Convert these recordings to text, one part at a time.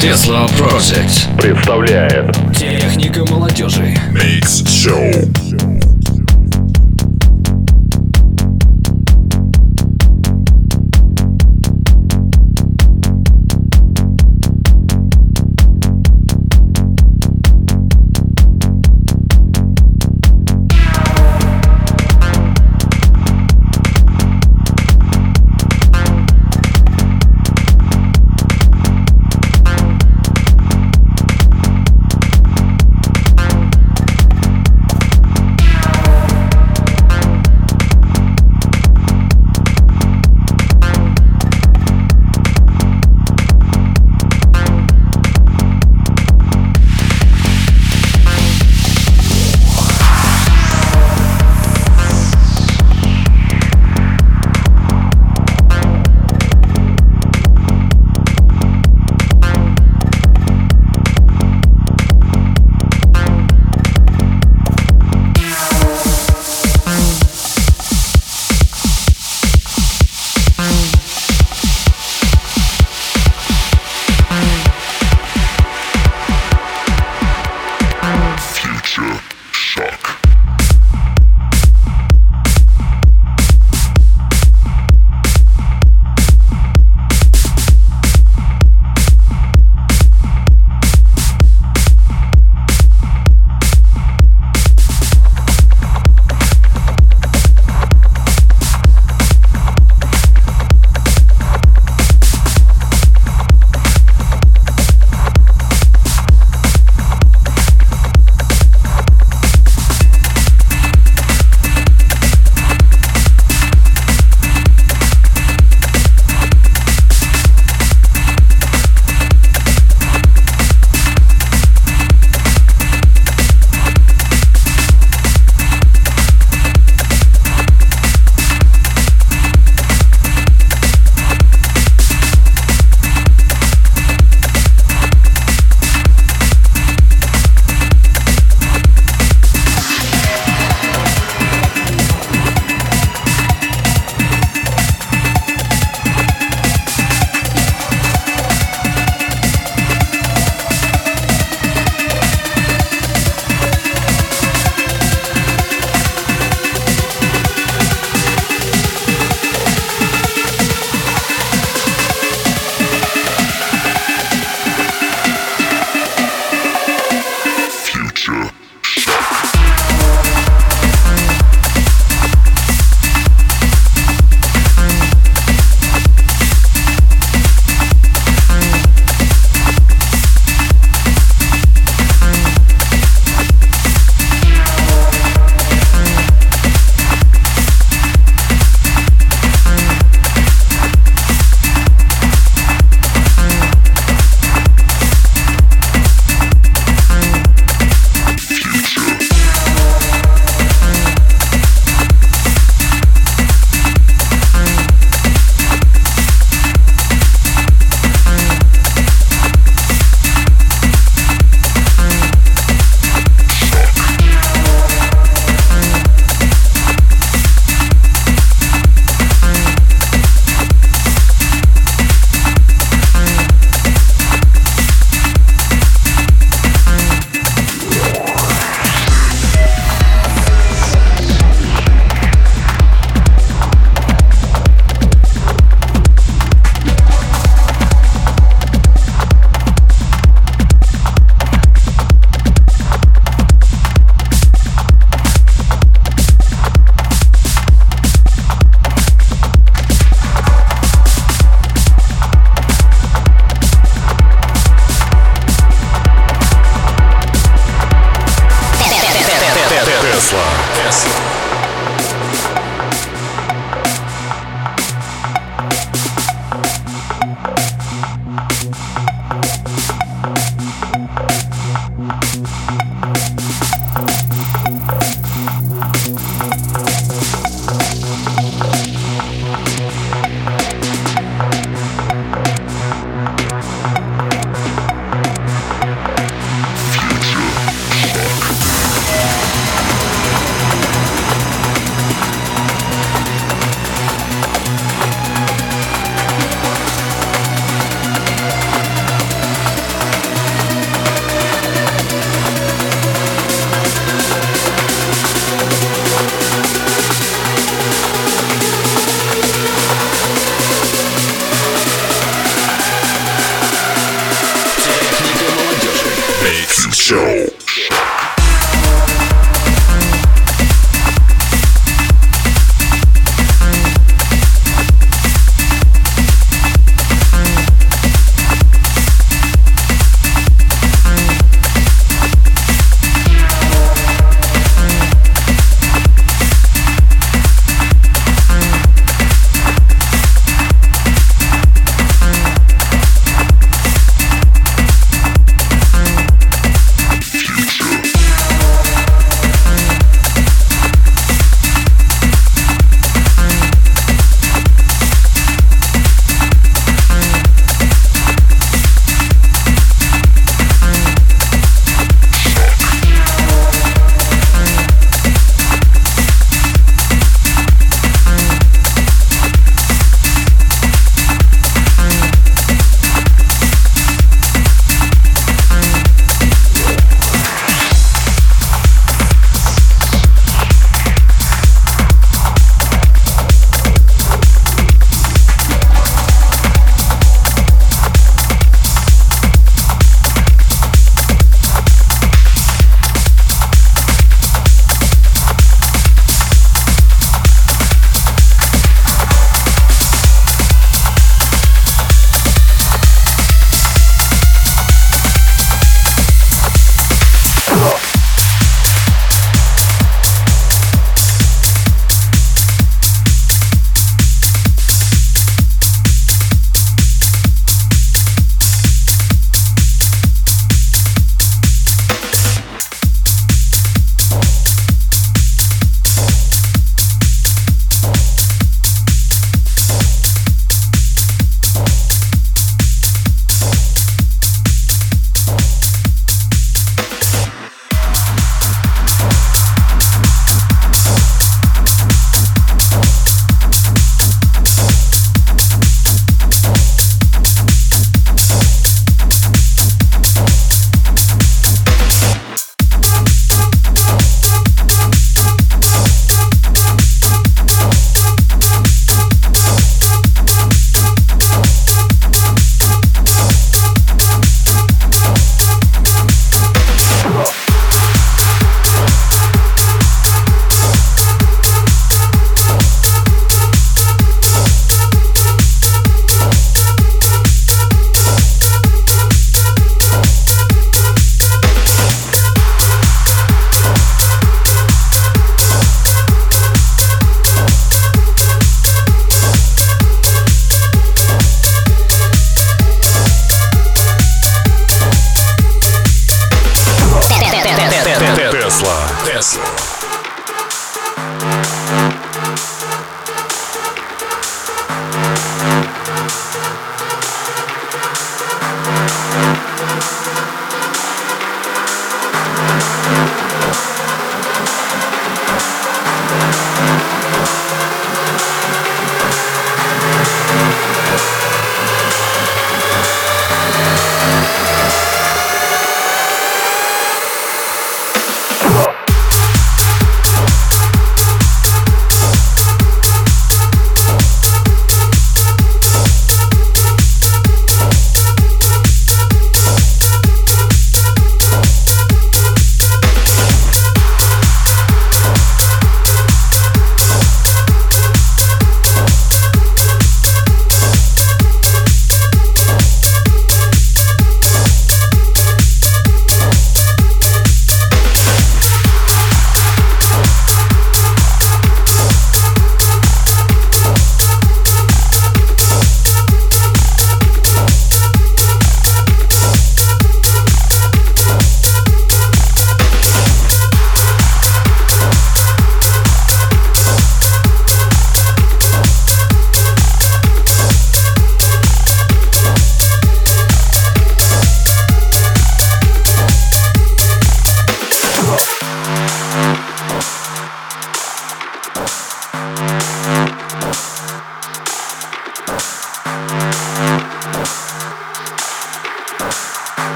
Tesla Project. Представляет. Техника молодежи. Mix Show.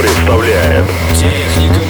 Представляет. Техника